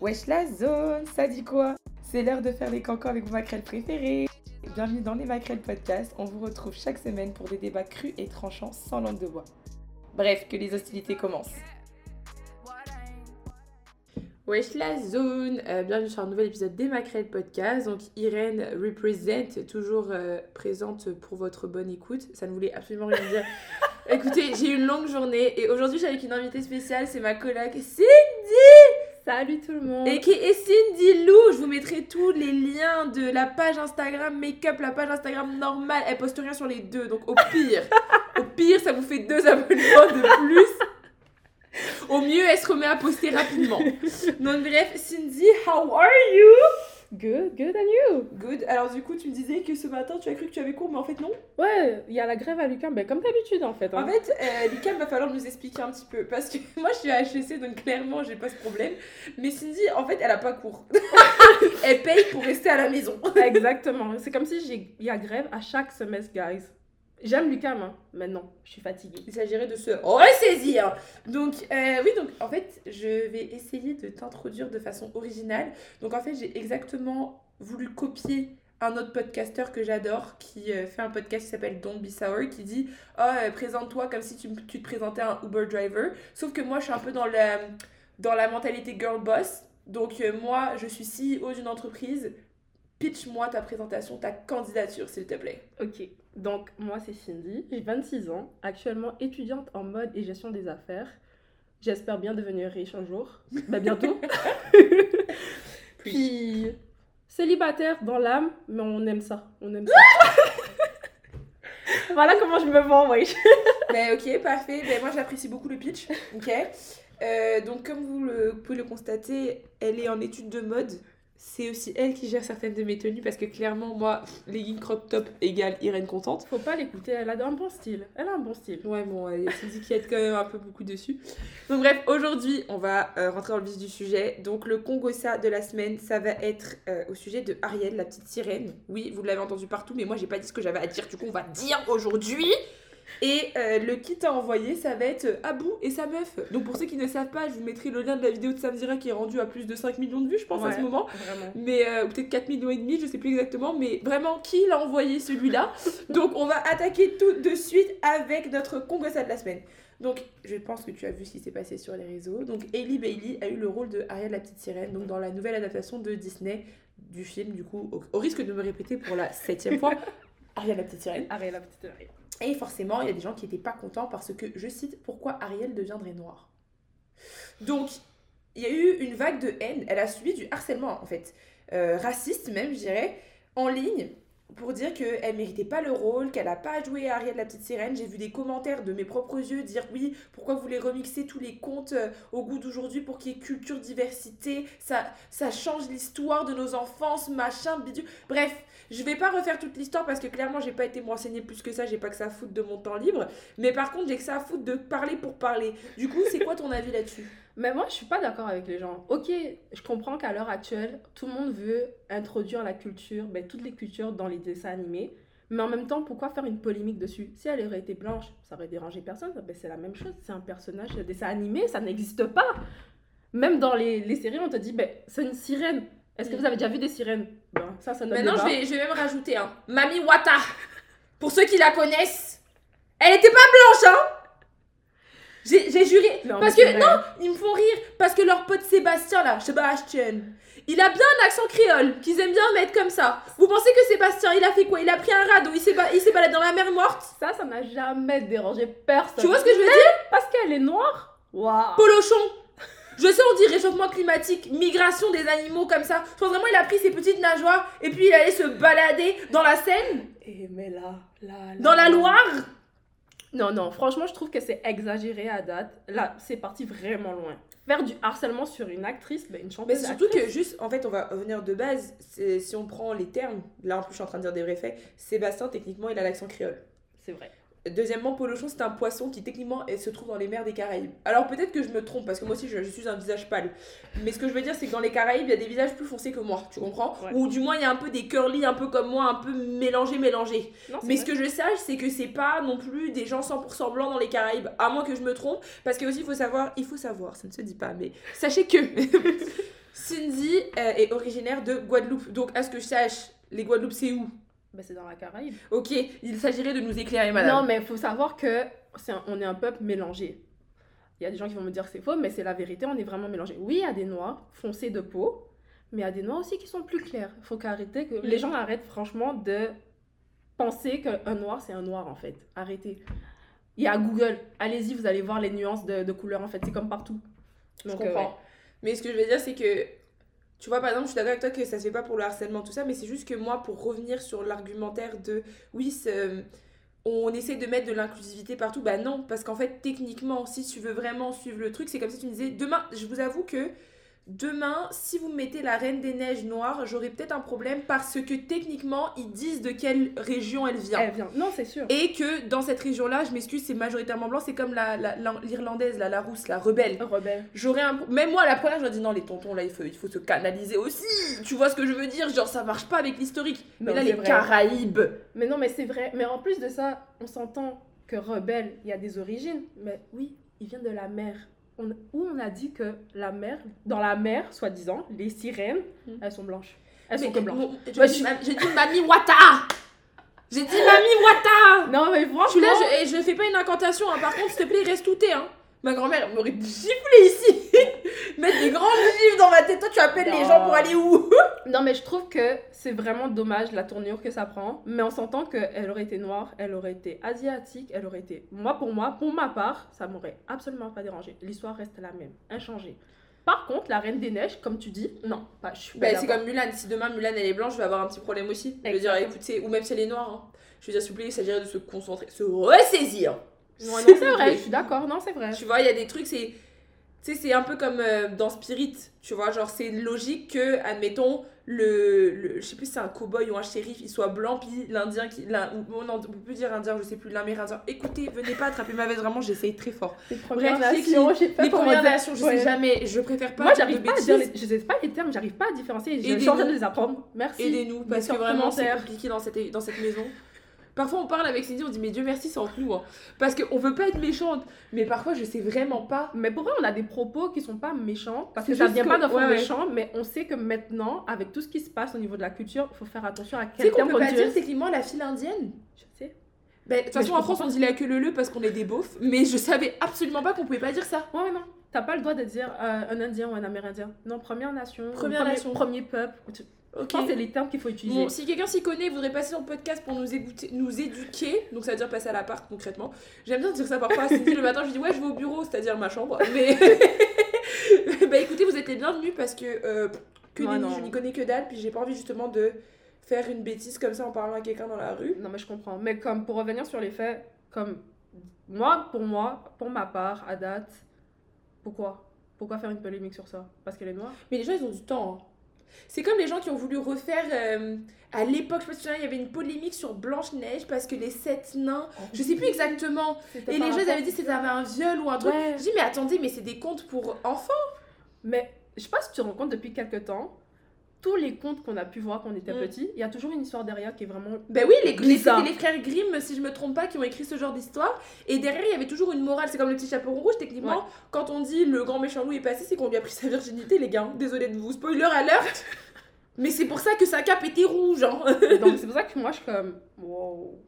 Wesh la zone, ça dit quoi? C'est l'heure de faire les cancans avec vos maquerelles préférées. Bienvenue dans les maquerelles podcast. On vous retrouve chaque semaine pour des débats crus et tranchants sans langue de bois. Bref, que les hostilités commencent. Wesh la zone, euh, bienvenue sur un nouvel épisode des Maquerelles Podcast. Donc Irène represent, toujours euh, présente pour votre bonne écoute. Ça ne voulait absolument rien dire. Écoutez, j'ai eu une longue journée et aujourd'hui j'ai avec une invitée spéciale, c'est ma collègue Cindy Salut tout le monde Et qui Cindy Lou, je vous mettrai tous les liens de la page Instagram Make-up, la page Instagram normale. Elle poste rien sur les deux, donc au pire, au pire, ça vous fait deux abonnements de plus. Au mieux, elle se remet à poster rapidement. Donc bref, Cindy, how are you? Good, good and you Good. Alors du coup, tu me disais que ce matin, tu as cru que tu avais cours, mais en fait non. Ouais, il y a la grève à l'UQAM, ben, comme d'habitude en fait. hein. En fait, euh, Lucas, va falloir nous expliquer un petit peu. Parce que moi, je suis à HEC, donc clairement, j'ai pas ce problème. Mais Cindy, en fait, elle a pas cours. elle paye pour rester à la maison. Exactement. C'est comme si il y a grève à chaque semestre, guys. J'aime l'UQAM, hein, mais non, je suis fatiguée. Il s'agirait de se ressaisir. Donc, euh, oui, donc en fait, je vais essayer de t'introduire de façon originale. Donc, en fait, j'ai exactement voulu copier un autre podcasteur que j'adore qui euh, fait un podcast qui s'appelle Don't Be Sour qui dit Oh, euh, présente-toi comme si tu, tu te présentais un Uber driver. Sauf que moi, je suis un peu dans la, dans la mentalité girl boss. Donc, moi, je suis CEO d'une entreprise. Pitch-moi ta présentation, ta candidature, s'il te plaît. Ok, donc moi c'est Cindy, j'ai 26 ans, actuellement étudiante en mode et gestion des affaires. J'espère bien devenir riche un jour, bah bientôt. Puis célibataire dans l'âme, mais on aime ça, on aime ça. voilà comment je me vends, oui. Ben, ok, parfait. Ben, moi, j'apprécie beaucoup le pitch. Ok. Euh, donc, comme vous le, pouvez le constater, elle est en étude de mode. C'est aussi elle qui gère certaines de mes tenues parce que clairement, moi, legging crop top égale Irène contente. Faut pas l'écouter, elle a un bon style. Elle a un bon style. Ouais, bon, il y a Cindy qui aide quand même un peu beaucoup dessus. Donc, bref, aujourd'hui, on va euh, rentrer dans le vif du sujet. Donc, le Congossa de la semaine, ça va être euh, au sujet de Ariel, la petite sirène. Oui, vous l'avez entendu partout, mais moi, j'ai pas dit ce que j'avais à dire. Du coup, on va dire aujourd'hui. Et euh, le kit à envoyer, ça va être euh, Abou et sa meuf. Donc, pour ceux qui ne savent pas, je vous mettrai le lien de la vidéo de Samzira qui est rendu à plus de 5 millions de vues, je pense, à ce Ouais. moment. Vraiment. Mais euh, ou peut-être 4 millions et demi, je sais plus exactement, mais vraiment qui l'a envoyé celui-là? Donc on va attaquer tout de suite avec notre Congossa de la semaine. Donc je pense que tu as vu ce qui s'est passé sur les réseaux. Donc Hailey Bailey a eu le rôle de Ariel la petite sirène, donc dans la nouvelle adaptation de Disney du film du coup, au, au risque de me répéter pour la septième fois, Ariel la petite sirène. Arrête la petite oreille. Et forcément, il y a des gens qui n'étaient pas contents parce que, je cite, pourquoi Ariel deviendrait noire? Donc, il y a eu une vague de haine. Elle a subi du harcèlement, en fait. Euh, raciste même, je en ligne, pour dire qu'elle méritait pas le rôle, qu'elle n'a pas joué Ariel la petite sirène. J'ai vu des commentaires de mes propres yeux dire oui, pourquoi vous voulez remixer tous les contes euh, au goût d'aujourd'hui pour qu'il y ait culture, diversité, ça, ça change l'histoire de nos enfances, machin, bidule. Bref, je vais pas refaire toute l'histoire parce que clairement j'ai pas été me plus que ça, j'ai pas que ça à foutre de mon temps libre. Mais par contre j'ai que ça à foutre de parler pour parler. Du coup, c'est quoi ton avis là-dessus? Mais moi, je suis pas d'accord avec les gens. Ok, je comprends qu'à l'heure actuelle, tout le monde veut introduire la culture, ben, toutes les cultures dans les dessins animés. Mais en même temps, pourquoi faire une polémique dessus? Si elle aurait été blanche, ça aurait dérangé personne. Ben, c'est la même chose. C'est un personnage de dessin animé, ça n'existe pas. Même dans les, les séries, on te dit, ben, c'est une sirène. Est-ce que Mm. vous avez déjà vu des sirènes? Ben, Ça, notre Maintenant, je vais, je vais même rajouter un. Mami Wata. Pour ceux qui la connaissent, elle était pas blanche, hein J'ai juré. Non, parce que, non, ils me font rire. Parce que leur pote Sébastien, là, Sébastien, il a bien un accent créole qu'ils aiment bien mettre comme ça. Vous pensez que Sébastien, il a fait quoi? Il a pris un radeau, il s'est ba- il s'est baladé dans la mer morte? Ça, ça n'a jamais dérangé personne. Tu vois ce que je veux dire? Parce qu'elle est noire Waouh Polochon je sais, on dit réchauffement climatique, migration des animaux comme ça. Je pense vraiment il a pris ses petites nageoires et puis il allait se balader dans la Seine, Et mais là, là, là. dans la Loire? Non, non, franchement, je trouve que c'est exagéré à date. Là, c'est parti vraiment loin. Faire du harcèlement sur une actrice, ben, une Mais chanteuse. c'est surtout actrice. que juste, en fait, on va revenir de base. Si on prend les termes, là en plus je suis en train de dire des vrais faits, Sébastien, techniquement, il a l'accent créole. C'est vrai. Deuxièmement, Polochon, c'est un poisson qui techniquement se trouve dans les mers des Caraïbes. Alors peut-être que je me trompe, parce que moi aussi je, je suis un visage pâle. Mais ce que je veux dire, c'est que dans les Caraïbes, il y a des visages plus foncés que moi, tu comprends Ouais. Ou du moins, il y a un peu des curly, un peu comme moi, un peu mélangés, mélangés. Non, Mais vrai. ce que je sache, c'est que c'est pas non plus des gens 100% blancs dans les Caraïbes, à moins que je me trompe, parce que aussi il faut savoir, il faut savoir, ça ne se dit pas, mais sachez que Cindy euh, est originaire de Guadeloupe. Donc, à ce que je sache, les Guadeloupes, c'est où? Ben, c'est dans la Caraïbe. Ok, il s'agirait de nous éclairer, madame. Non, mais il faut savoir que c'est un- on est un peuple mélangé. Il y a des gens qui vont me dire que c'est faux, mais c'est la vérité, on est vraiment mélangé. Oui, il y a des noirs foncés de peau, mais il y a des noirs aussi qui sont plus clairs. Il faut qu'arrêter, que les gens arrêtent franchement de penser qu'un noir, c'est un noir, en fait. Arrêtez. Il y a Google. Allez-y, vous allez voir les nuances de, de couleurs, en fait. C'est comme partout. Je euh, comprends. ouais. Mais ce que je veux dire, c'est que, tu vois, par exemple, je suis d'accord avec toi que ça se fait pas pour le harcèlement, tout ça, mais c'est juste que moi, pour revenir sur l'argumentaire de oui, c'est- on essaie de mettre de l'inclusivité partout, bah non, parce qu'en fait, techniquement, si tu veux vraiment suivre le truc, c'est comme si tu me disais, demain, je vous avoue que demain, si vous mettez la Reine des Neiges noire, j'aurai peut-être un problème parce que techniquement, ils disent de quelle région elle vient. Elle vient. Non, c'est sûr. Et que dans cette région-là, je m'excuse, c'est majoritairement blanc, c'est comme la- la- la- l'Irlandaise, la, la rousse, la rebelle. Rebelle. J'aurais un. Même moi, la première, je me dis non, les tontons, là, il faut, il faut se canaliser aussi. Tu vois ce que je veux dire? Genre, ça marche pas avec l'historique. Mais là, les vrai. Caraïbes. Mais non, mais c'est vrai. Mais en plus de ça, on s'entend que rebelle, il y a des origines. Mais oui, il vient de la mer. On, où on a dit que la mer, dans la mer, soi-disant, les sirènes, Hmm. elles sont blanches. Elles Mais sont que blanches. je- Ouais, j'ai je- dit- j'ai dit Mami Wata J'ai dit Mami Wata Non, mais Je suis franchement, là, je, et je fais pas une incantation, hein. par contre, s'il te plaît, reste tout tes, hein. Ma grand-mère m'aurait giflé ici Mettre des grandes gifles dans ma tête. Toi, tu appelles les gens pour aller où? Non, mais je trouve que c'est vraiment dommage la tournure que ça prend. Mais on s'entend qu'elle aurait été noire, elle aurait été asiatique, elle aurait été. Moi, pour moi, pour ma part, ça m'aurait absolument pas dérangé. L'histoire reste la même, inchangée. Par contre, la Reine des Neiges, comme tu dis, non, pas. Je suis pas Bah, c'est comme Mulan. Si demain Mulan elle est blanche, je vais avoir un petit problème aussi. Je veux dire, écoutez, ou même si elle est noire. hein. Je veux dire, s'il vous plaît, il s'agirait de se concentrer, se ressaisir. Ouais, c'est vrai, je suis d'accord, non, c'est vrai. Tu vois, il y a des trucs, c'est. Tu sais, c'est un peu comme euh, dans Spirit, tu vois, genre c'est logique que, admettons, le, le- je sais plus si c'est un cowboy ou un shérif, il soit blanc, puis l'indien qui. non, on peut plus dire indien, je sais plus, l'amérindien. Écoutez, venez pas attraper ma veste, vraiment, j'essaye très fort. Les premières Bref, nations, je sais pas Les comment premières dire. nations, je Ouais. sais jamais, je préfère pas Moi, j'arrive pas à dire, les... je sais pas les termes, j'arrive pas à différencier. Je Aidez-nous. suis en train de les apprendre. Merci. Aidez-nous, parce que en vraiment, c'est compliqué dans cette, dans cette maison. Parfois, on parle avec Cindy, on dit, mais Dieu merci, c'est entre nous. hein. Parce qu'on veut pas être méchante. Mais parfois, je sais vraiment pas. Mais pour vrai, on a des propos qui sont pas méchants, parce que ça vient que- pas d'un ouais, méchant, mais on sait que maintenant, avec tout ce qui se passe au niveau de la culture, il faut faire attention à quel qu'on terme peut on pas dire techniquement la fille indienne Je sais. Ben, de toute façon, en France, on dit la queue le le parce qu'on est des beaufs. Mais je savais absolument pas qu'on pouvait pas dire ça. Ouais, non. T'as pas le droit de dire euh, un Indien ou un Amérindien. Non, Première Nation. Première premier, Nation. Premier peuple. Je Ok. pense que c'est les termes qu'il faut utiliser. Bon, si quelqu'un s'y connaît et voudrait passer le podcast pour nous, écouter, nous éduquer, donc ça veut dire passer à l'appart concrètement. J'aime bien dire ça parfois à Cindy le matin, je dis ouais je vais au bureau, c'est-à-dire ma chambre. Mais bah écoutez, vous êtes les bienvenus parce que euh, que je n'y connais que dalle, puis j'ai pas envie justement de faire une bêtise comme ça en parlant à quelqu'un dans la rue. Non, mais je comprends. Mais comme pour revenir sur les faits, comme moi, pour moi, pour ma part, à date, pourquoi? Pourquoi faire une polémique sur ça? Parce qu'elle est noire Mais les gens ils ont du temps. hein. C'est comme les gens qui ont voulu refaire euh, à l'époque, je te souviens, il y avait une polémique sur Blanche-Neige parce que les sept nains, je sais plus exactement, et les gens avaient dit que c'était un viol ou un truc. Ouais. Je dis mais attendez, mais c'est des contes pour enfants. Mais je sais pas si tu te rends compte depuis quelques temps, tous les contes qu'on a pu voir quand on était Mm. petit, il y a toujours une histoire derrière qui est vraiment. Ben oui, les, les, Bizarre. les frères Grimm, si je me trompe pas, qui ont écrit ce genre d'histoire. Et derrière, il y avait toujours une morale. C'est comme le petit chaperon rouge, techniquement. Quand on dit le grand méchant loup est passé, c'est qu'on lui a pris sa virginité, les gars. Désolé de vous spoiler alert. Mais c'est pour ça que sa cape était rouge. Hein. Donc c'est pour ça que moi je suis comme. Wow.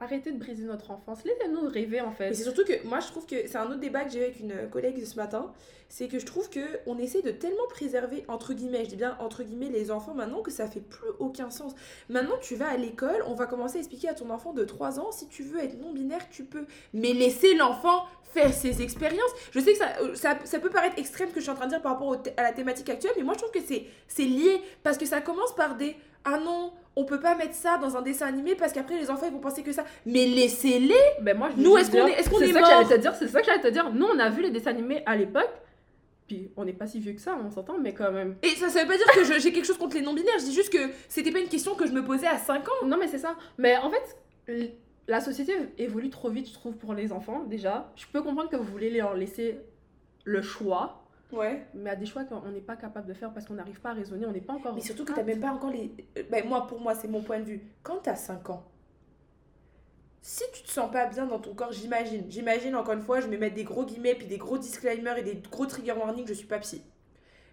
Arrêtez de briser notre enfance. Laissez-nous rêver en fait. Mais c'est surtout que moi, je trouve que c'est un autre débat que j'ai eu avec une collègue ce matin. C'est que je trouve que on essaie de tellement préserver, entre guillemets, je dis bien entre guillemets, les enfants maintenant que ça fait plus aucun sens. Maintenant, tu vas à l'école, on va commencer à expliquer à ton enfant de 3 ans, si tu veux être non-binaire, tu peux. Mais laisser l'enfant faire ses expériences. Je sais que ça, euh, ça, peut paraître extrême que je suis en train de dire par rapport à la thématique actuelle, mais moi je trouve que c'est lié. Parce que ça commence par des Ah non, on peut pas mettre ça dans un dessin animé parce qu'après les enfants ils vont penser que ça. Mais laissez-les Ben moi, je Nous, est-ce qu'on est- est-ce qu'on c'est est ça que j'allais te dire, c'est ça que j'allais te dire. Nous, on a vu les dessins animés à l'époque, puis on n'est pas si vieux que ça, on s'entend, mais quand même. Et ça, ça veut pas dire que j'ai quelque chose contre les non-binaires, je dis juste que c'était pas une question que je me posais à 5 ans. Non, mais c'est ça. Mais en fait, la société évolue trop vite, je trouve, pour les enfants, déjà. Je peux comprendre que vous voulez leur laisser le choix, Ouais. mais à des choix qu'on n'est pas capable de faire parce qu'on n'arrive pas à raisonner, on n'est pas encore. Mais surtout que t'as même pas encore les. euh, Ben, moi, pour moi, c'est mon point de vue. Quand t'as 5 ans, si tu te sens pas bien dans ton corps, j'imagine. J'imagine, encore une fois, je vais mettre des gros guillemets, puis des gros disclaimers et des gros trigger warnings, je suis pas psy.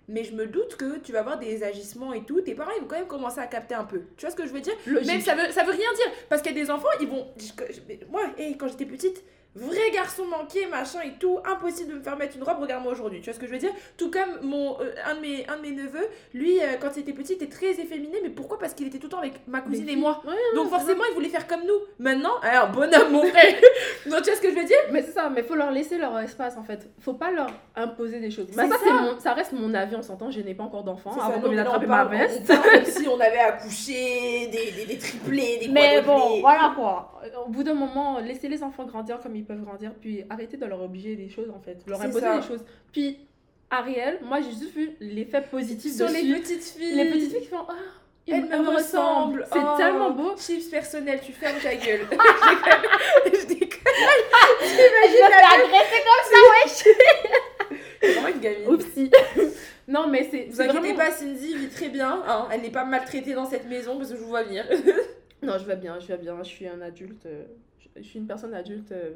mais je me doute que tu vas avoir des agissements et tout. Tes parents, ils vont quand même commencer à capter un peu. Tu vois ce que je veux dire? Logique. Même ça veut, ça veut rien dire. Parce qu'il y a des enfants, ils vont. je- je- moi, hey, quand j'étais petite, vrai garçon manqué, machin et tout, impossible de me faire mettre une robe, regarde-moi aujourd'hui. Tu vois ce que je veux dire? Tout comme mon, euh, un, de mes, un de mes neveux, lui, euh, quand il était petit, était très efféminé. Mais pourquoi? Parce qu'il était tout le temps avec ma cousine et moi. Ouais, Donc forcément, il voulait faire comme nous. Maintenant, alors bonhomme, mon frère. Donc tu vois ce que je veux dire? Mais c'est ça, mais faut leur laisser leur espace en fait. Faut pas leur imposer des choses. C'est ça, ça. mon, ça reste mon avis, on s'entend. Je n'ai pas encore d'enfant avant qu'on vienne attraper ma veste. Si on avait accouché, des, des, des triplés, des Mais bon, voilà quoi. Au bout d'un moment, laissez les enfants grandir comme ils peuvent grandir, puis arrêtez de leur obliger des choses en fait, leur imposer ça. des choses. Puis Ariel, moi j'ai juste vu l'effet positif Sur dessus. les petites filles. Les petites filles qui font ah, il Elles me ressemblent. C'est Oh. tellement beau. Chips personnel, tu fermes ta gueule. je déconne. T'imagines la agresser comme ça, wesh. C'est vraiment une gamine. Oupsie. non mais c'est. Vous inquiétez vraiment- pas, Cindy vit très bien. hein. Elle n'est pas maltraitée dans cette maison parce que je vous vois venir. Non, je vais bien, je vais bien. Je suis un adulte. euh, je- Je suis une personne adulte euh,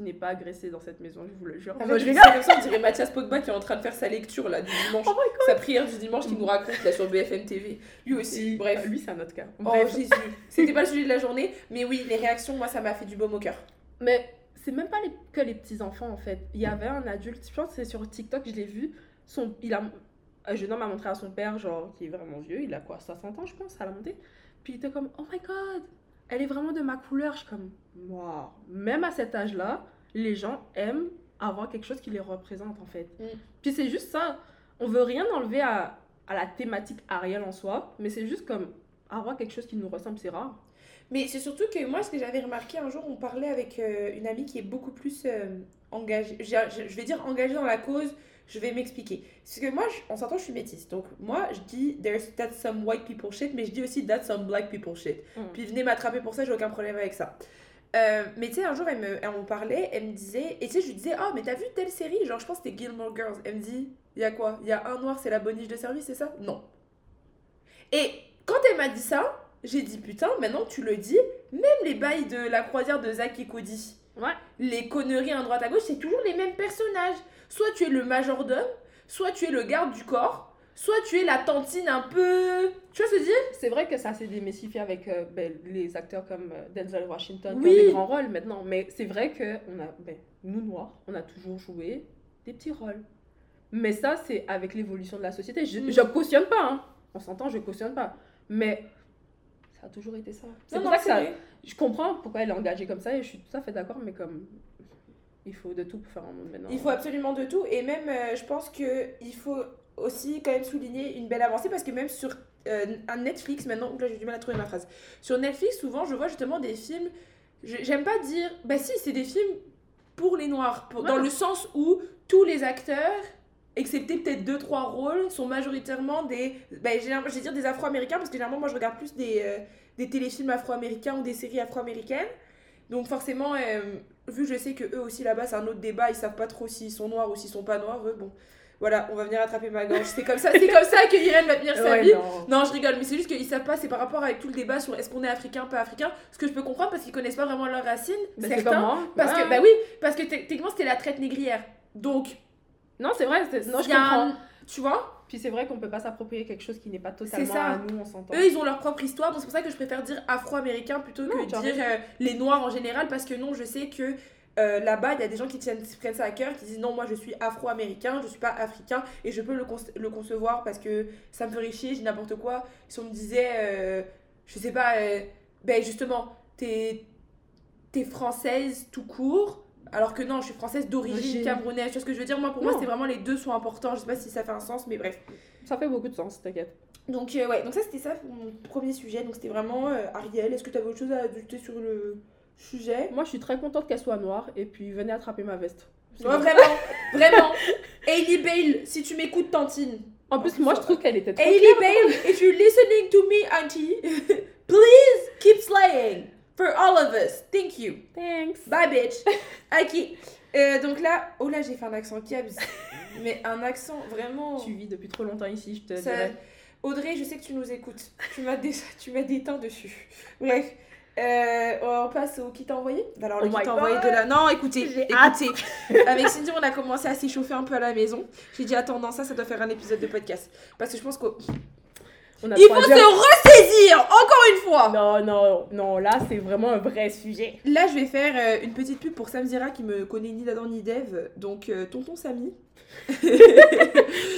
qui n'est pas agressée dans cette maison, je vous le jure. Ah, moi, je rigole. comme ça, on dirait Mathias Pogba qui est en train de faire sa lecture là du dimanche. Oh sa prière du dimanche qu'il nous raconte là sur BFM TV. Lui aussi, bref. Ah, Lui, c'est un autre cas. Oh Bref. Jésus. C'était pas le sujet de la journée, mais oui, les réactions, moi, ça m'a fait du baume au cœur. Mais c'est même pas les- que les petits enfants en fait. Il y avait un adulte, je pense que c'est sur TikTok, je l'ai vu. Son, il a, un jeune homme a montré à son père, genre, qui est vraiment vieux, il a quoi, 60 ans, je pense, à la montée. Puis il était comme, oh my god, elle est vraiment de ma couleur. Je suis comme, waouh. Même à cet âge-là, les gens aiment avoir quelque chose qui les représente en fait. Mm. Puis c'est juste ça. On veut rien enlever à, à la thématique Ariel en soi, mais c'est juste comme avoir quelque chose qui nous ressemble, c'est rare. Mais c'est surtout que moi, ce que j'avais remarqué un jour, on parlait avec euh, une amie qui est beaucoup plus euh, engagée. Je, vais dire engagée dans la cause, je vais m'expliquer. Parce que moi, je- on s'entend, je suis métisse. Donc, moi, je dis there's that's some white people shit, mais je dis aussi that's some black people shit. Mm. Puis venez m'attraper pour ça, j'ai aucun problème avec ça. Euh, mais tu sais, un jour, elle me, elle me parlait, elle me disait, et tu sais, je lui disais, oh, mais t'as vu telle série Genre, je pense que c'était Gilmore Girls. Elle me dit, il y a quoi? Il y a un noir, c'est la boniche de service, c'est ça Non. Et quand elle m'a dit ça, j'ai dit, putain, maintenant que tu le dis, même les bails de la croisière de Zach et Cody, Ouais. les conneries à droite à gauche, c'est toujours les mêmes personnages. Soit tu es le majordome, soit tu es le garde du corps, soit tu es la tantine un peu. Tu vois ce que je veux dire? C'est vrai que ça s'est démystifié avec euh, ben, les acteurs comme euh, Denzel Washington qui ont des grands rôles maintenant. Mais c'est vrai que on a, ben, nous noirs, on a toujours joué des petits rôles. Mais ça, c'est avec l'évolution de la société. Je, Mm. je cautionne pas, hein. on s'entend, je cautionne pas. Mais ça a toujours été ça. C'est pour non, ça que ça, je comprends pourquoi elle est engagée comme ça et je suis tout à fait d'accord, mais comme il faut de tout pour faire un monde maintenant. Il faut absolument de tout. Et même, euh, je pense qu'il faut aussi quand même souligner une belle avancée parce que même sur euh, un Netflix maintenant, là j'ai du mal à trouver ma phrase. Sur Netflix, souvent je vois justement des films. J'aime pas dire. Bah si, c'est des films pour les noirs. pour- Dans le sens où tous les acteurs, excepté peut-être deux trois rôles, sont majoritairement des. Bah, généralement, je vais dire des afro-américains parce que généralement moi je regarde plus des, euh, des téléfilms afro-américains ou des séries afro-américaines. Donc forcément, euh, vu que je sais que eux aussi là-bas c'est un autre débat, ils savent pas trop s'ils sont noirs ou s'ils sont pas noirs, eux, bon. Voilà, on va venir attraper ma gorge. C'est comme ça, c'est comme ça que Irène va tenir sa Ouais, vie. non. Non, je rigole, mais c'est juste qu'ils savent pas, c'est par rapport avec tout le débat sur est-ce qu'on est africain, pas africain. Ce que je peux comprendre parce qu'ils connaissent pas vraiment leurs racines. Ben, c'est certains. Parce que, bah oui, parce que techniquement c'était la traite négrière. Donc, Non, c'est vrai, c'est- non, je comprends. un- Tu vois? Puis c'est vrai qu'on peut pas s'approprier quelque chose qui n'est pas totalement ça. à nous, on s'entend. Eux, ils ont leur propre histoire, donc c'est pour ça que je préfère dire afro-américain plutôt Non, que dire euh, les noirs en général, parce que non, je sais que euh, là-bas, il y a des gens qui tiennent, qui prennent ça à cœur, qui disent non, moi je suis afro-américain, je suis pas africain, et je peux le, conce- le concevoir parce que ça me ferait chier, je dis n'importe quoi. Si on me disait, euh, je sais pas, euh, ben justement, t'es t'es française tout court. Alors que non, je suis française d'origine Origine. camerounaise. Tu vois ce que je veux dire? Moi, pour moi, c'est vraiment les deux sont importants. Je sais pas si ça fait un sens, mais bref. Ça fait beaucoup de sens, t'inquiète. Donc euh, ouais, donc ça c'était ça pour mon premier sujet. Donc c'était vraiment euh, Ariel. Est-ce que tu avais autre chose à ajouter sur le sujet? Moi, je suis très contente qu'elle soit noire et puis venez attraper ma veste. Ouais, vraiment, vraiment. Hailey Bale, si tu m'écoutes, tantine. En plus, moi, je trouve qu'elle était trop Hailey Bale, if you're listening to me, auntie, please keep slaying for all of us. Thank you. Thanks. Bye, bitch. ok. Euh, donc là, oh là, j'ai fait un accent qui abuse. Mais un accent vraiment. Tu vis depuis trop longtemps ici, je te Ça- dirais. Audrey, je sais que tu nous écoutes. Tu m'as dé- tu m'as déteint dessus. Bref. Euh, on passe au qui t'a envoyé? Alors, le Oh qui t'a envoyé de la. Non, écoutez, écoutez. Avec Cindy, on a commencé à s'échauffer un peu à la maison. J'ai dit, attends, non, ça, ça doit faire un épisode de podcast. Parce que je pense qu'il On a faut trois se ressaisir Encore une fois Non, non, non, là, c'est vraiment un vrai sujet. Là, je vais faire euh, une petite pub pour Samzira qui me connaît ni d'Adam ni d'Eve. Donc, euh, tonton Samy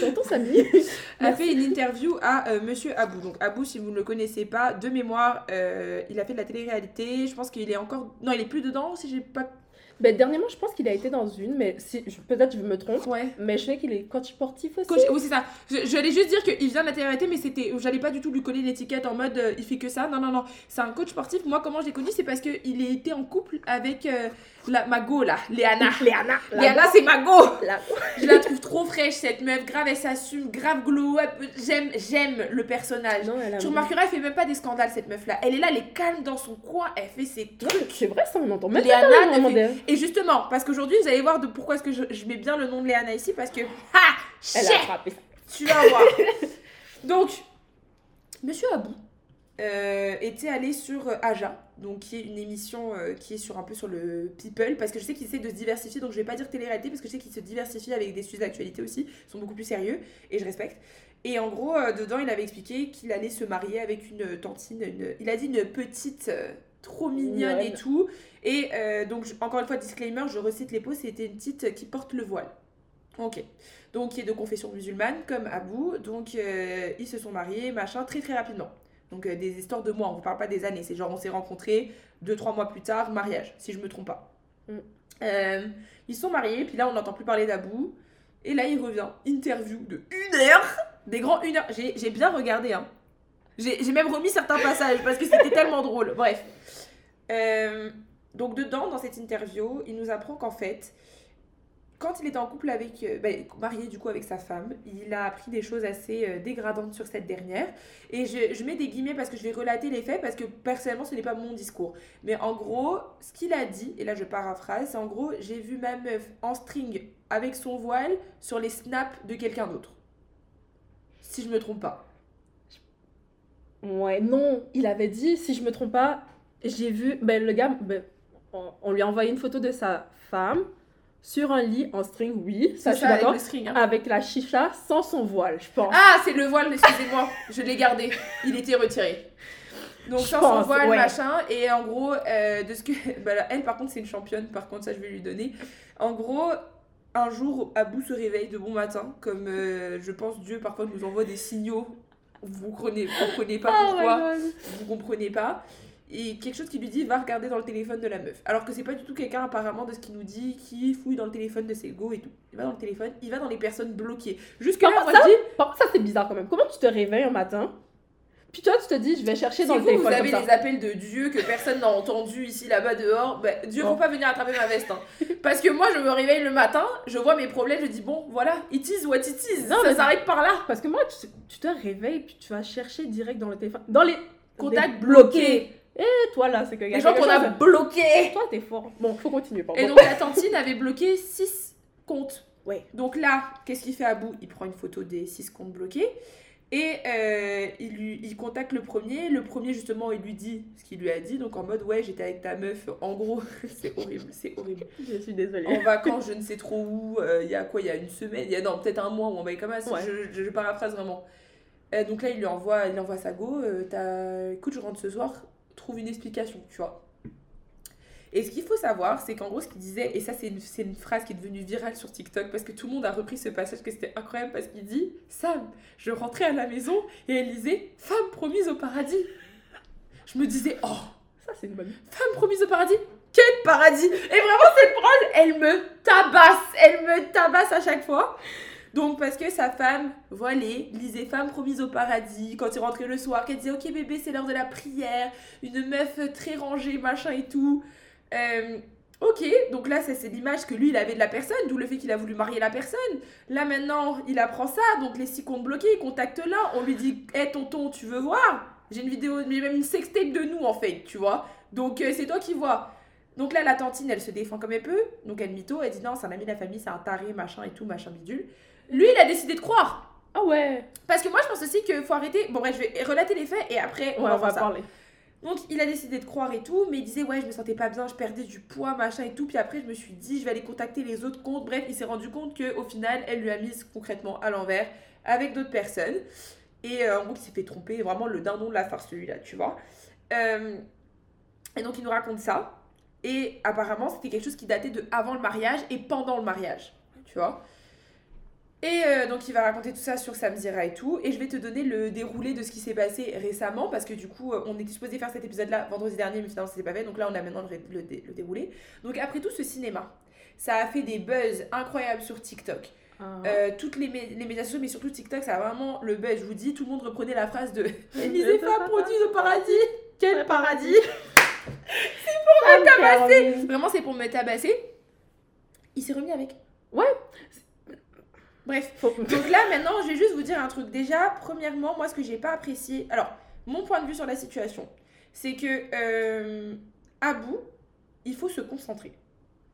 Tonton Samy. a Merci. fait une interview à euh, Monsieur Abou. Donc, Abou, si vous ne le connaissez pas, de mémoire, euh, il a fait de la télé-réalité. Je pense qu'il est encore. Non, il est plus dedans, si j'ai pas. Ben, dernièrement, je pense qu'il a été dans une, mais si, je- peut-être je me trompe. Ouais. Mais je sais qu'il est coach sportif aussi. Coach, oui, c'est ça. Je- J'allais juste dire qu'il vient de la mais c'était. J'allais pas du tout lui coller l'étiquette en mode euh, il fait que ça. Non, non, non. C'est un coach sportif. Moi, comment je l'ai connu, c'est parce qu'il était en couple avec euh, la, ma go, là, Léana. Léana. Léana, c'est ma go la- Je la trouve trop fraîche, cette meuf. Grave, elle s'assume. Grave glow up. J'aime, j'aime le personnage. Non, Tu remarqueras, elle fait même pas des scandales, cette meuf-là. Elle est là, elle est calme dans son coin. Elle fait ses trucs. C'est vrai, ça, on entend même Léana, pas Et justement, parce qu'aujourd'hui, vous allez voir de pourquoi est-ce que je, je mets bien le nom de Léana ici. Parce que. Ha Elle a frappé ça. Tu vas voir. Donc, Monsieur Abou euh, était allé sur euh, Aja, donc qui est une émission euh, qui est sur un peu sur le people, parce que je sais qu'il essaie de se diversifier, donc je vais pas dire télé-réalité, parce que je sais qu'il se diversifie avec des sujets d'actualité aussi, ils sont beaucoup plus sérieux, et je respecte. Et en gros, euh, dedans, il avait expliqué qu'il allait se marier avec une tantine, une- il a dit une petite, trop mignonne et tout. Et euh, donc, je- encore une fois, disclaimer, je recite les pots, c'était une petite qui porte le voile. Ok. Donc, qui est de confession musulmane, comme Abou. Donc, euh, ils se sont mariés, machin, très très rapidement. Donc, euh, des histoires de mois, on ne parle pas des années. C'est genre, on s'est rencontrés, deux, trois mois plus tard, mariage, si je me trompe pas. Mm. Ils sont mariés, puis là, on n'entend plus parler d'Abou. Et là, il revient, interview de une heure, des grands une heure. J'ai j'ai bien regardé, hein. J'ai même remis certains passages parce que c'était tellement drôle. Bref. Euh, donc, dedans, dans cette interview, il nous apprend qu'en fait, quand il était en couple avec, euh, ben, marié du coup avec sa femme, il a appris des choses assez euh, dégradantes sur cette dernière. Et je, je mets des guillemets parce que je vais relater les faits parce que personnellement ce n'est pas mon discours. Mais en gros, ce qu'il a dit, et là je paraphrase, c'est en gros, j'ai vu ma meuf en string avec son voile sur les snaps de quelqu'un d'autre. Si je me trompe pas. Ouais, non, il avait dit, si je me trompe pas, j'ai vu, ben le gars, ben, on, on lui a envoyé une photo de sa femme sur un lit en string, oui, ça je suis d'accord, hein. avec la chicha sans son voile, je pense. Ah, c'est le voile, excusez-moi. Je l'ai gardé. Il était retiré. Donc, Je sans son voile, ouais. machin. Et en gros, euh, de ce que. là, elle, par contre, c'est une championne. Par contre, ça, je vais lui donner. En gros, un jour, Abou se réveille de bon matin. Comme euh, je pense Dieu, parfois, nous envoie des signaux. Vous comprenez, vous comprenez pas Oh my pourquoi. Vous comprenez pas. Et quelque chose qui lui dit va regarder dans le téléphone de la meuf. Alors que c'est pas du tout quelqu'un apparemment de ce qu'il nous dit qui fouille dans le téléphone de ses go et tout. Il va dans le téléphone, il va dans les personnes bloquées. Jusque là, contre, je dis Par contre, ça c'est bizarre quand même. Comment tu te réveilles un matin, puis toi tu te dis, je vais chercher Si dans vous, le téléphone vous avez comme des ça. appels de Dieu que personne n'a entendu ici, là-bas, dehors, bah, Dieu, faut Bon. pas venir attraper ma veste. hein. Parce que moi, je me réveille le matin, je vois mes problèmes, je dis, bon, voilà, it is what it is. Non, ça mais- s'arrête par là. Parce que moi, tu, tu te réveilles, puis tu vas chercher direct dans le téléphone. Dans les Contact des- bloqué. Et toi là, c'est que Les gens qu'on a bloqués. Toi, t'es fort. Bon, faut continuer. Pardon. Et donc, la tantine avait bloqué 6 comptes. Ouais. Donc là, qu'est-ce qu'il fait à bout Il prend une photo des 6 comptes bloqués. Et euh, il, lui, il contacte le premier. Le premier, justement, il lui dit ce qu'il lui a dit. Donc en mode, ouais, j'étais avec ta meuf. En gros, c'est horrible, c'est horrible. Je suis désolée. en vacances, je ne sais trop où, euh, il y a quoi, il y a une semaine, il y a non, peut-être un mois, ou on va comme ça, Ouais. je, je, je paraphrase vraiment. Euh, donc là, il lui envoie, il envoie sa go, écoute, je rentre ce soir, trouve une explication, tu vois. Et ce qu'il faut savoir, c'est qu'en gros, ce qu'il disait, et ça, c'est une, phrase qui est devenue virale sur TikTok, parce que tout le monde a repris ce passage, que c'était incroyable, parce qu'il dit Sam, je rentrais à la maison et elle disait Femme promise au paradis. Je me disais Oh, Ça, c'est une bonne. Femme promise au paradis Quel paradis Et vraiment, cette phrase, elle me tabasse Elle me tabasse à chaque fois donc parce que sa femme, voilée, lisait Femme promise au paradis quand il rentrait le soir, qu'elle disait Ok bébé c'est l'heure de la prière, une meuf très rangée, machin et tout. Euh, ok, donc là c'est l'image que lui il avait de la personne, d'où le fait qu'il a voulu marier la personne. Là maintenant il apprend ça, donc les six comptes bloqués, il contacte là, on lui dit Hé tonton tu veux voir? J'ai une vidéo, j'ai même une sextape de nous en fait, tu vois. Donc euh, c'est toi qui vois. Donc là, la tantine, elle se défend comme elle peut. Donc elle mytho, elle dit non, c'est un ami de la famille, c'est un taré, machin et tout, machin bidule. Lui, il a décidé de croire. Ah ouais. Parce que moi, je pense aussi qu'il faut arrêter. Bon, bref, je vais relater les faits et après, on va on va parler. Donc il a décidé de croire et tout, mais il disait ouais je me sentais pas bien, je perdais du poids, machin et tout. Puis après je me suis dit je vais aller contacter les autres comptes. Bref, il s'est rendu compte que au final elle lui a mise concrètement à l'envers avec d'autres personnes. Et euh, en gros il s'est fait tromper, vraiment le dindon de la farce celui-là, tu vois. Euh, et donc il nous raconte ça. Et apparemment c'était quelque chose qui datait de avant le mariage et pendant le mariage, tu vois. Et euh, donc il va raconter tout ça sur Samzira et tout. Et je vais te donner le déroulé de ce qui s'est passé récemment. Parce que du coup, euh, on était supposé faire cet épisode-là vendredi dernier, mais finalement, c'était pas fait. Donc là, on a maintenant le, le, le, déroulé. Donc après tout ce cinéma, ça a fait des buzz incroyables sur TikTok. Ah. Euh, toutes les, mé- les médias sociaux, mais surtout TikTok, ça a vraiment le buzz. Je vous dis, tout le monde reprenait la phrase de Élisée pas produit au paradis. Quel paradis pour tabasser Vraiment, c'est pour me tabasser. Il s'est remis avec. Ouais. Bref. Donc là, maintenant, je vais juste vous dire un truc. Déjà, premièrement, moi, ce que j'ai pas apprécié. Alors, mon point de vue sur la situation, c'est que euh, à bout, il faut se concentrer.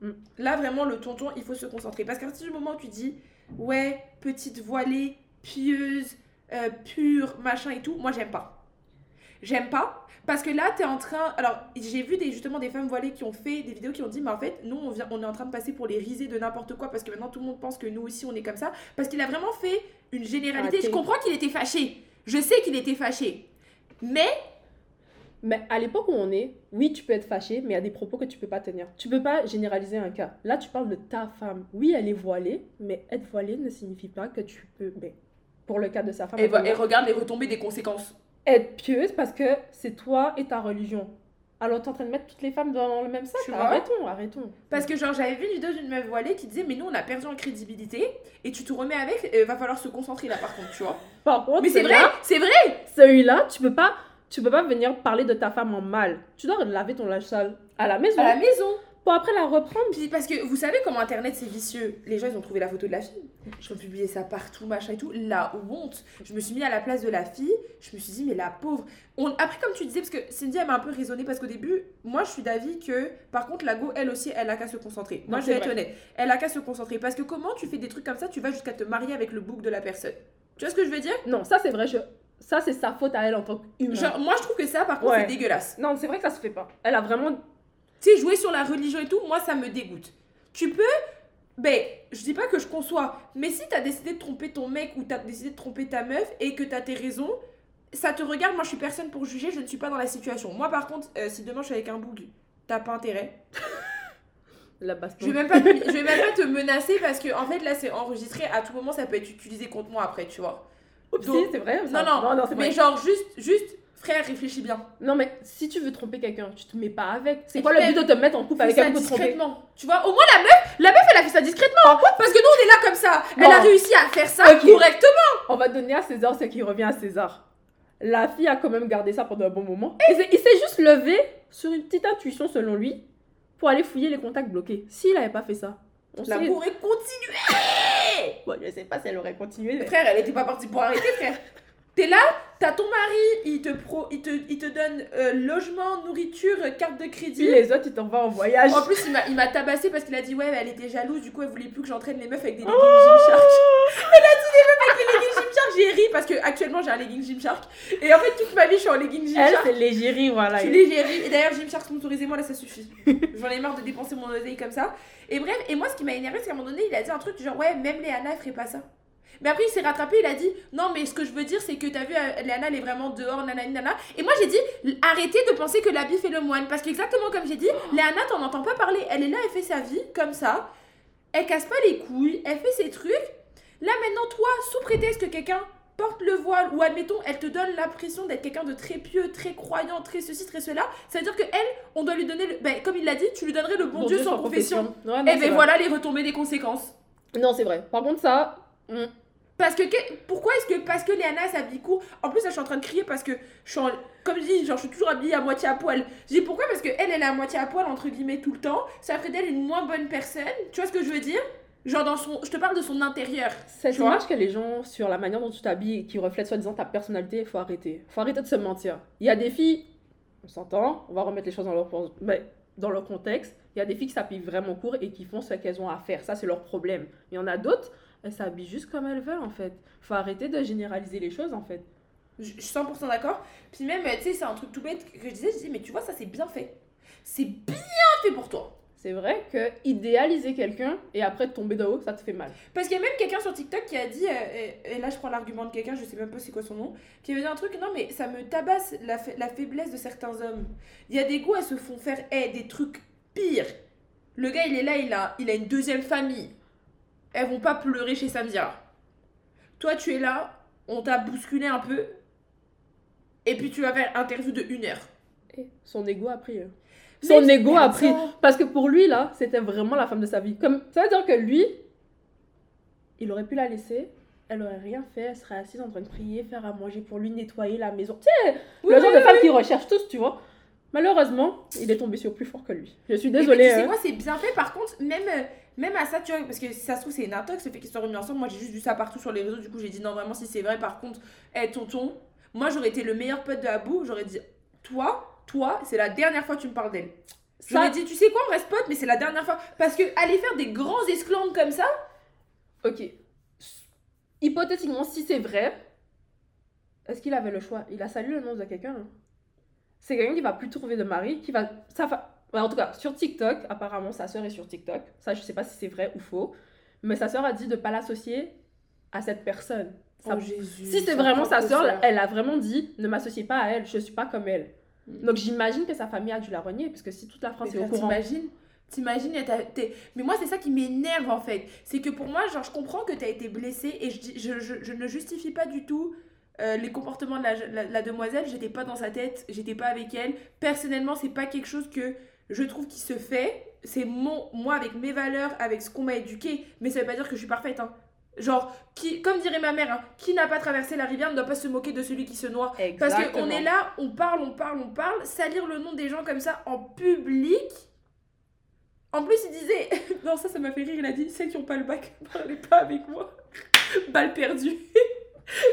Mm. Là, vraiment, le tonton, il faut se concentrer. Parce qu'à partir du moment où tu dis, ouais, petite voilée, pieuse, euh, pure, machin et tout, moi, j'aime pas. J'aime pas. Parce que là, tu es en train. Alors, j'ai vu des, justement des femmes voilées qui ont fait des vidéos qui ont dit, mais en fait, nous, on, vient, on est en train de passer pour les risées de n'importe quoi parce que maintenant tout le monde pense que nous aussi, on est comme ça. Parce qu'il a vraiment fait une généralité. Je comprends qu'il était fâché. Je sais qu'il était fâché. Mais, Mais à l'époque où on est, oui, tu peux être fâché, mais il y a des propos que tu peux pas tenir. Tu peux pas généraliser un cas. Là, tu parles de ta femme. Oui, elle est voilée, mais être voilée ne signifie pas que tu peux. Mais pour le cas de sa femme, et, elle regarde les retombées des conséquences. Être pieuse parce que c'est toi et ta religion. Alors, tu es en train de mettre toutes les femmes dans le même sac. Tu Arrêtons, arrêtons. Parce que, genre, j'avais vu une vidéo d'une meuf voilée qui disait, mais nous, on a perdu en crédibilité et tu te remets avec, euh, va falloir se concentrer là, par contre, tu vois. Par contre, Mais c'est vrai, c'est vrai. Celui-là, tu peux pas. Tu peux pas venir parler de ta femme en mal. Tu dois laver ton linge sale à la maison À la maison. Pour après la reprendre. Puis parce que vous savez comment internet c'est vicieux. Les gens ils ont trouvé la photo de la fille. Ils ont publié ça partout, machin et tout. La honte. Je me suis mis à la place de la fille. Je me suis dit, mais la pauvre. On... Après, comme tu disais, parce que Cindy elle m'a un peu raisonné parce qu'au début, moi je suis d'avis que par contre, la go elle aussi, elle a qu'à se concentrer. Moi Non, je vais être honnête. Elle a qu'à se concentrer. Parce que comment tu fais des trucs comme ça, tu vas jusqu'à te marier avec le bouc de la personne. Tu vois ce que je veux dire? Non, ça c'est vrai. Je... Ça c'est sa faute à elle en tant qu'humain. Genre, moi je trouve que ça par contre Ouais. c'est dégueulasse. Non, c'est vrai que ça se fait pas. Elle a vraiment. Tu sais, jouer sur la religion et tout, moi, ça me dégoûte. Tu peux. Ben, je dis pas que je conçois, mais si t'as décidé de tromper ton mec ou t'as décidé de tromper ta meuf et que t'as tes raisons, ça te regarde. Moi, je suis personne pour juger, je ne suis pas dans la situation. Moi, par contre, euh, si demain je suis avec un boug, t'as pas intérêt. La. Je vais même pas, te- je vais même pas te menacer parce que, en fait, là, c'est enregistré. À tout moment, ça peut être utilisé contre moi après, tu vois. Oups, Donc- c'est vrai. Non, non, non, c'est mais vrai. genre, juste, juste, frère, réfléchis bien. Non, mais si tu veux tromper quelqu'un, tu te mets pas avec. C'est quoi le but de te mettre en couple avec quelqu'un discrètement. Tu vois, au moins la meuf, la meuf, elle a fait ça discrètement. Parce que nous, on est là comme ça. Elle Non. a réussi à faire ça correctement. On va donner à César ce qui revient à César. La fille a quand même gardé ça pendant un bon moment. Et il s'est juste levé sur une petite intuition selon lui pour aller fouiller les contacts bloqués. S'il avait pas fait ça, on La pourrait continuer. Bon, je sais pas si elle aurait continué. mais- Frère, elle était pas partie pour arrêter, frère. T'es là, t'as ton mari, il te, pro, il te, il te donne euh, logement, nourriture, carte de crédit. Puis les autres, ils t'envoient en voyage. En plus, il m'a- il tabassé parce qu'il a dit ouais, elle était jalouse, du coup, elle voulait plus que j'entraîne les meufs avec des leggings Oh Gymshark. Elle a dit les meufs avec les leggings Gymshark, j'ai ri parce que actuellement j'ai un legging Gymshark. Et en fait, toute ma vie, je suis en legging Elle, Gymshark. c'est l'égérie, voilà. Je suis légérie. Et d'ailleurs, Gymshark, sponsorisez-moi, là, ça suffit. J'en ai marre de dépenser mon oseille comme ça. Et bref, et moi, ce qui m'a énervé, c'est qu'à un moment donné, il a dit un truc du genre, ouais, même Léana, elle ferait pas ça. Mais après, il s'est rattrapé, il a dit, non, mais ce que je veux dire, c'est que t'as vu, euh, Léana, elle est vraiment dehors, nanani, nana. Et moi, j'ai dit, arrêtez de penser que l'habit fait le moine. Parce qu'exactement comme j'ai dit, Léana, t'en entends pas parler. Elle est là, elle fait sa vie, comme ça. Elle casse pas les couilles, elle fait ses trucs. Là, maintenant, toi, sous prétexte que quelqu'un porte le voile, ou admettons, elle te donne l'impression d'être quelqu'un de très pieux, très croyant, très ceci, très cela, ça veut dire que elle, on doit lui donner, le... ben, comme il l'a dit, tu lui donnerais le bon, Dieu, sans profession. Ouais, non, Et c'est ben vrai. voilà les retombées des conséquences. Non, c'est vrai. Par contre, ça. Hmm, Parce que, que- pourquoi est-ce que parce que Léana s'habille court En plus là je suis en train de crier parce que je suis en- comme je dis genre je suis toujours habillée à moitié à poil. Je dis pourquoi? Parce que elle elle est à moitié à poil entre guillemets tout le temps. Ça ferait d'elle une moins bonne personne. Tu vois ce que je veux dire? Genre dans son je te parle de son intérieur. Cette image que les gens, sur la manière dont tu t'habilles, qui reflète soi-disant ta personnalité, il faut arrêter. faut arrêter de se mentir. Il y a des filles, on s'entend, on va remettre les choses dans leur, dans leur contexte. Il y a des filles qui s'habillent vraiment court et qui font ce qu'elles ont à faire. Ça, c'est leur problème. Il y en a d'autres, elles s'habillent juste comme elles veulent, en fait. faut arrêter de généraliser les choses, en fait. Je suis 100% d'accord. Puis même, tu sais, c'est un truc tout bête que je disais, je disais, mais tu vois, ça c'est bien fait. C'est bien fait pour toi. C'est vrai que idéaliser quelqu'un et après tomber de haut, ça te fait mal. Parce qu'il y a même quelqu'un sur TikTok qui a dit, euh, et, et là je prends l'argument de quelqu'un, je sais même pas c'est quoi son nom, qui avait dit un truc, non mais ça me tabasse la, fa- la faiblesse de certains hommes. Il y a des go, elles se font faire eh, des trucs pires. Le gars il est là, il a, il a une deuxième famille. Elles vont pas pleurer chez Samzia. Toi tu es là, on t'a bousculé un peu, et puis tu vas faire interview de une heure. Et son ego a pris. hein. Son Mais- ego mais a pris. Parce que pour lui, là, c'était vraiment la femme de sa vie. Comme, ça veut dire que lui, il aurait pu la laisser, elle aurait rien fait, elle serait assise en train de prier, faire à manger pour lui, nettoyer la maison. Tu sais, Oui, le genre oui, de femme oui. qu'ils recherchent tous, tu vois. Malheureusement, il est tombé sur plus fort que lui. Je suis désolée. tu sais hein. quoi, c'est bien fait. Par contre, même, euh, même à ça, tu vois, parce que si ça se trouve, c'est une intox, le fait qu'ils soient remis ensemble. Moi, j'ai juste vu ça partout sur les réseaux. Du coup, j'ai dit non, vraiment, si c'est vrai. Par contre, hé, tonton, moi, j'aurais été le meilleur pote de Abou. J'aurais dit, toi, toi, c'est la dernière fois que tu me parles d'elle. Ça- J'aurais dit, tu sais quoi, on reste pote, mais c'est la dernière fois. Parce que aller faire des grands esclandres comme ça, Ok. Hypothétiquement, si c'est vrai, est-ce qu'il avait le choix? Il a salué le nom de quelqu'un. hein. C'est quelqu'un qui va plus trouver de mari, qui va. Ça va... ouais, en tout cas, sur TikTok, apparemment, sa soeur est sur TikTok. Ça, je sais pas si c'est vrai ou faux. Mais sa soeur a dit de pas l'associer à cette personne. Ça- Oh, Jésus. si c'est vraiment sa propre soeur, sœur. elle a vraiment dit ne m'associez pas à elle, je suis pas comme elle. Mm. Donc j'imagine que sa famille a dû la renier, parce que si toute la France Mais est au courant. T'imagines mais moi c'est ça qui m'énerve en fait. C'est que pour moi, genre je comprends que t'as été blessée et je, dis- je, je, je ne justifie pas du tout euh, les comportements de la, la, la demoiselle. J'étais pas dans sa tête, j'étais pas avec elle. Personnellement, c'est pas quelque chose que je trouve qui se fait. C'est mon, moi avec mes valeurs, avec ce qu'on m'a éduqué. Mais ça veut pas dire que je suis parfaite. Hein. Genre, qui, comme dirait ma mère, hein, qui n'a pas traversé la rivière ne doit pas se moquer de celui qui se noie. Parce qu'on est là, on parle, on parle, on parle, salir le nom des gens comme ça en public. En plus, il disait. Non, ça, ça m'a fait rire. Il a dit celles qui ont pas le bac, parlez pas avec moi. Balle perdue.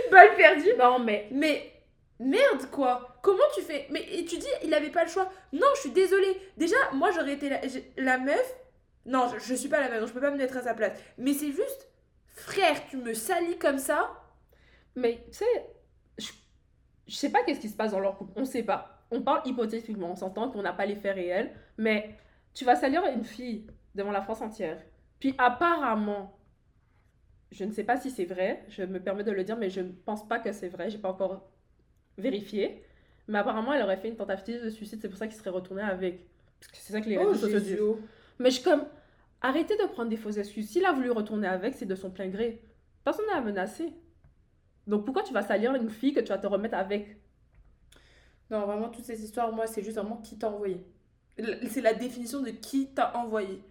Balle perdue. Non, mais Mais merde, quoi. Comment tu fais? Mais et tu dis, il avait pas le choix. Non, je suis désolée. Déjà, moi, j'aurais été la, meuf. Non, je, je suis pas la meuf, donc je peux pas me mettre à sa place. Mais c'est juste, frère, tu me salis comme ça. Mais tu sais, je, je sais pas qu'est-ce qui se passe dans leur couple, on sait pas. On parle hypothétiquement, on s'entend qu'on n'a pas les faits réels, mais tu vas salir une fille devant la France entière. Puis apparemment, je ne sais pas si c'est vrai, je me permets de le dire, mais je ne pense pas que c'est vrai, j'ai pas encore vérifié. Mais apparemment, elle aurait fait une tentative de suicide, c'est pour ça qu'il serait retourné avec. Parce que c'est ça que les Oh, réseaux sociaux disent. Mais je suis comme, arrêtez de prendre des fausses excuses. S'il a voulu retourner avec, c'est de son plein gré. Personne n'a menacé. Donc pourquoi tu vas salir une fille que tu vas te remettre avec? Non, vraiment, toutes ces histoires, moi, c'est juste vraiment qui t'a envoyé. C'est la définition de qui t'a envoyé.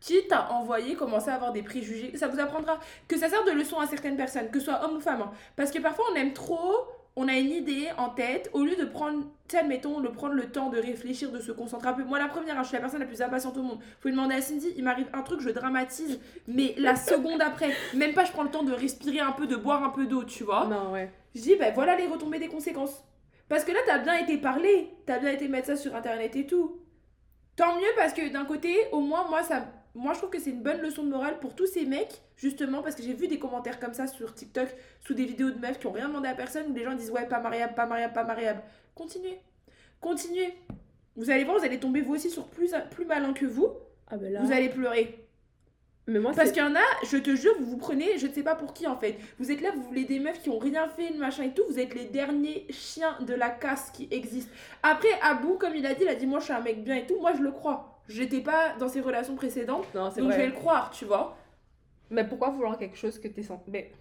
Qui t'a envoyé commencer à avoir des préjugés? Ça vous apprendra que ça sert de leçon à certaines personnes, que ce soit homme ou femme. hein. Parce que parfois, on aime trop, on a une idée en tête, au lieu de prendre, tu admettons, de prendre le temps de réfléchir, de se concentrer un peu. Moi, la première, hein, je suis la personne la plus impatiente au monde. Faut lui demander à Cindy, il m'arrive un truc, je dramatise, mais la seconde après, même pas, je prends le temps de respirer un peu, de boire un peu d'eau, tu vois. Non, ouais. Je dis, ben voilà les retombées des conséquences. Parce que là, t'as bien été parlé, t'as bien été mettre ça sur internet et tout. Tant mieux parce que d'un côté, au moins, moi, ça, moi je trouve que c'est une bonne leçon de morale pour tous ces mecs, justement, parce que j'ai vu des commentaires comme ça sur TikTok, sous des vidéos de meufs qui ont rien demandé à personne, où les gens disent, ouais, pas mariable, pas mariable, pas mariable. Continuez, continuez. Vous allez voir, vous allez tomber vous aussi sur plus, plus malin que vous, Ah ben là. vous allez pleurer. Mais moi, Parce qu'il y en a, je te jure, vous vous prenez, je ne sais pas pour qui en fait. Vous êtes là, vous voulez des meufs qui ont rien fait, machin et tout. Vous êtes les derniers chiens de la casse qui existent. Après, Abou, comme il a dit, il a dit Moi je suis un mec bien et tout. Moi je le crois. J'étais pas dans ses relations précédentes, Non, c'est donc je vrai. vais le croire, tu vois. Mais pourquoi vouloir quelque chose que t'es sans. Mais.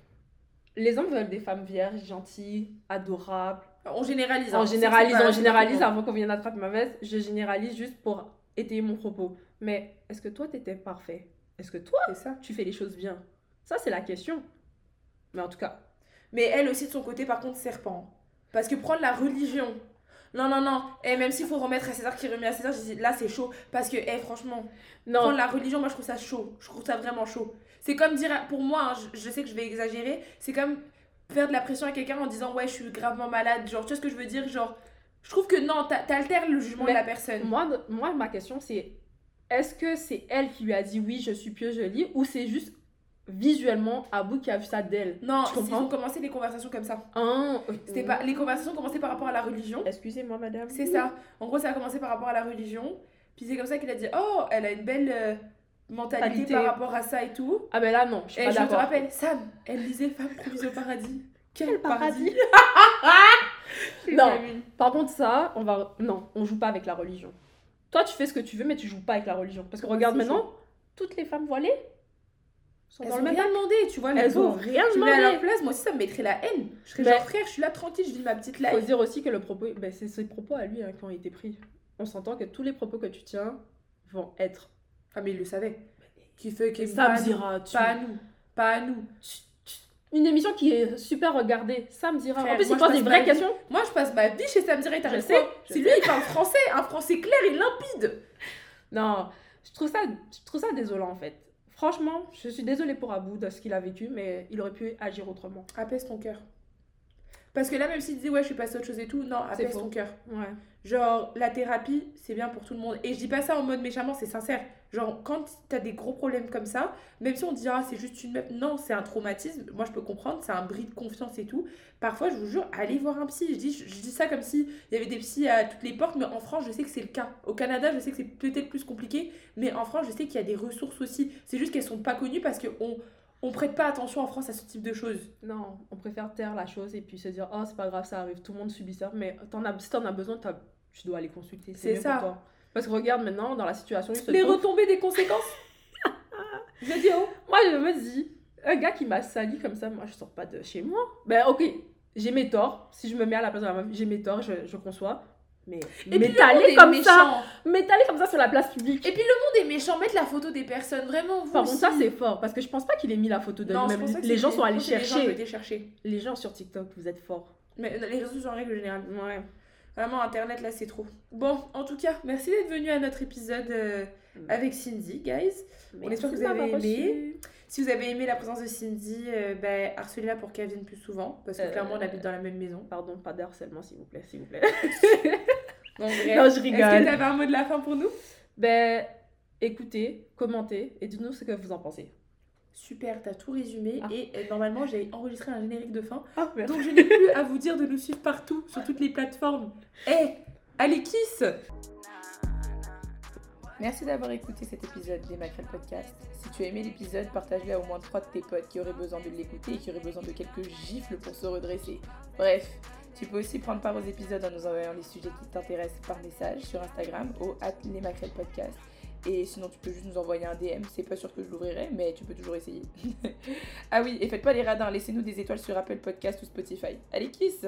Les hommes veulent des femmes vierges, gentilles, adorables. On généralise. hein. On généralise, on généralise avant qu'on vienne attraper ma veste. Je généralise juste pour étayer mon propos. Mais est-ce que toi, t'étais parfait? Est-ce que toi, C'est ça. tu fais les choses bien? Ça, c'est la question. Mais en tout cas, Mais elle aussi de son côté, par contre, serpent. Parce que prendre la religion. Non, non, non. Et même s'il faut remettre à César qui remet à César, je dis là c'est chaud. Parce que, eh, franchement, non, la religion, moi je trouve ça chaud. Je trouve ça vraiment chaud. C'est comme dire, pour moi, hein, je, je sais que je vais exagérer, c'est comme faire de la pression à quelqu'un en disant ouais, je suis gravement malade. Genre, tu vois ce que je veux dire? Genre, je trouve que non, t'a- t'altères le jugement Mais de la personne. moi, moi, ma question, c'est est-ce que c'est elle qui lui a dit oui, je suis pieux, je lis, ou c'est juste visuellement Abou qui a vu ça d'elle. Non, Tu ils ont commencé les conversations comme ça. Ah, C'était pas... Les conversations commençaient par rapport à la religion. Excusez-moi, madame. C'est ça. En gros, ça a commencé par rapport à la religion. Puis c'est comme ça qu'il a dit Oh, elle a une belle euh, mentalité par rapport à ça et tout. Ah, ben là, non, je suis Et pas je te rappelle, Sam, elle lisait Femme promise au paradis. Quel, paradis, paradis? Non. Par contre, ça, on va. Non, on joue pas avec la religion. Toi, tu fais ce que tu veux, mais tu joues pas avec la religion. Parce que regarde maintenant, toutes les femmes voilées sont Elles dans ont le même rien demandé, tu vois. les Elles ont rien Je mets à leur demandé. place, moi aussi ça me mettrait la haine. Je serais Mais- genre frère, je suis là tranquille, je vis ma petite Il faut life. dire aussi que le propos, ben, c'est ses propos à lui hein, qui ont été pris. On s'entend que tous les propos que tu tiens vont être. Ah mais il le savait. Qui fait que Ça me dira. tu- pas à nous, pas à nous. Une émission qui est super regardée. Ça me dira. Frère, en plus, moi, il pose des vraies vie- questions. Moi je passe ma vie chez Sam Direct, Je sais, C'est lui, il parle français, un français clair et limpide. Non, je trouve ça, je trouve ça désolant en fait. Franchement, je suis désolée pour Abou de ce qu'il a vécu, mais il aurait pu agir autrement. Apaise ton cœur. Parce que là, même s'il disait ouais, je suis passée à autre chose et tout, non, apaise ton cœur. Ouais. Genre, la thérapie, c'est bien pour tout le monde. Et je dis pas ça en mode méchamment, c'est sincère. Genre, quand t'as des gros problèmes comme ça, même si on dit, ah, c'est juste une meuf, non, c'est un traumatisme, moi je peux comprendre, c'est un bris de confiance et tout. Parfois, je vous jure, allez voir un psy. Je dis, je, je dis ça comme si il y avait des psys à toutes les portes, mais en France, je sais que c'est le cas. Au Canada, je sais que c'est peut-être plus compliqué, mais en France, je sais qu'il y a des ressources aussi. C'est juste qu'elles sont pas connues parce qu'on on prête pas attention en France à ce type de choses. Non, on préfère taire la chose et puis se dire, oh, c'est pas grave, ça arrive, tout le monde subit ça. Mais t'en as, si t'en as besoin, t'as- tu dois aller consulter. C'est ça. pour toi. Parce que regarde maintenant, dans la situation, se Les trouve- retombées des conséquences Je dis, oh Moi, je me dis, un gars qui m'a sali comme ça, moi, je sors pas de chez moi. Ben, ok, j'ai mes torts. Si je me mets à la place de la meuf, j'ai mes torts, je, je conçois. Mais monde m'étaler comme méchant. ça, m'étaler comme ça sur la place publique. Et puis le monde est méchant, mettre la photo des personnes, vraiment. Vous Par contre, ça, c'est fort. Parce que je pense pas qu'il ait mis la photo de lui-même. Les gens sont allés que Les gens chercher. chercher. Les gens sur TikTok, vous êtes forts. Mais les réseaux sociaux en règle générale. Ouais. Vraiment, Internet, là, c'est trop. Bon, en tout cas, merci d'être venu à notre épisode euh, avec Cindy, guys. On espère que vous avez aimé. Si vous avez aimé la présence de Cindy, euh, ben, harcelez-la pour qu'elle vienne plus souvent. Parce que Euh, clairement, on habite dans la même maison. Pardon, pas de harcèlement, s'il vous plaît, s'il vous plaît. Donc, bref. non, je Est-ce que rigole. tu avais un mot de la fin pour nous? Ben, écoutez, commentez et dites-nous ce que vous en pensez. Super, t'as tout résumé. Ah. Et euh, normalement, j'ai enregistré un générique de fin. Ah, Donc, je n'ai plus à vous dire de nous suivre partout, sur toutes les plateformes. Eh, allez, kiss Merci d'avoir écouté cet épisode des Macrel Podcast. Si tu as aimé l'épisode, partage-le à au moins trois de tes potes qui auraient besoin de l'écouter et qui auraient besoin de quelques gifles pour se redresser. Bref, tu peux aussi prendre part aux épisodes en nous envoyant les sujets qui t'intéressent par message sur Instagram au les Macrel Podcast. Et sinon, tu peux juste nous envoyer un DM. C'est pas sûr que je l'ouvrirai, mais tu peux toujours essayer. ah oui, et faites pas les radins. Laissez-nous des étoiles sur Apple Podcast ou Spotify. Allez, kiss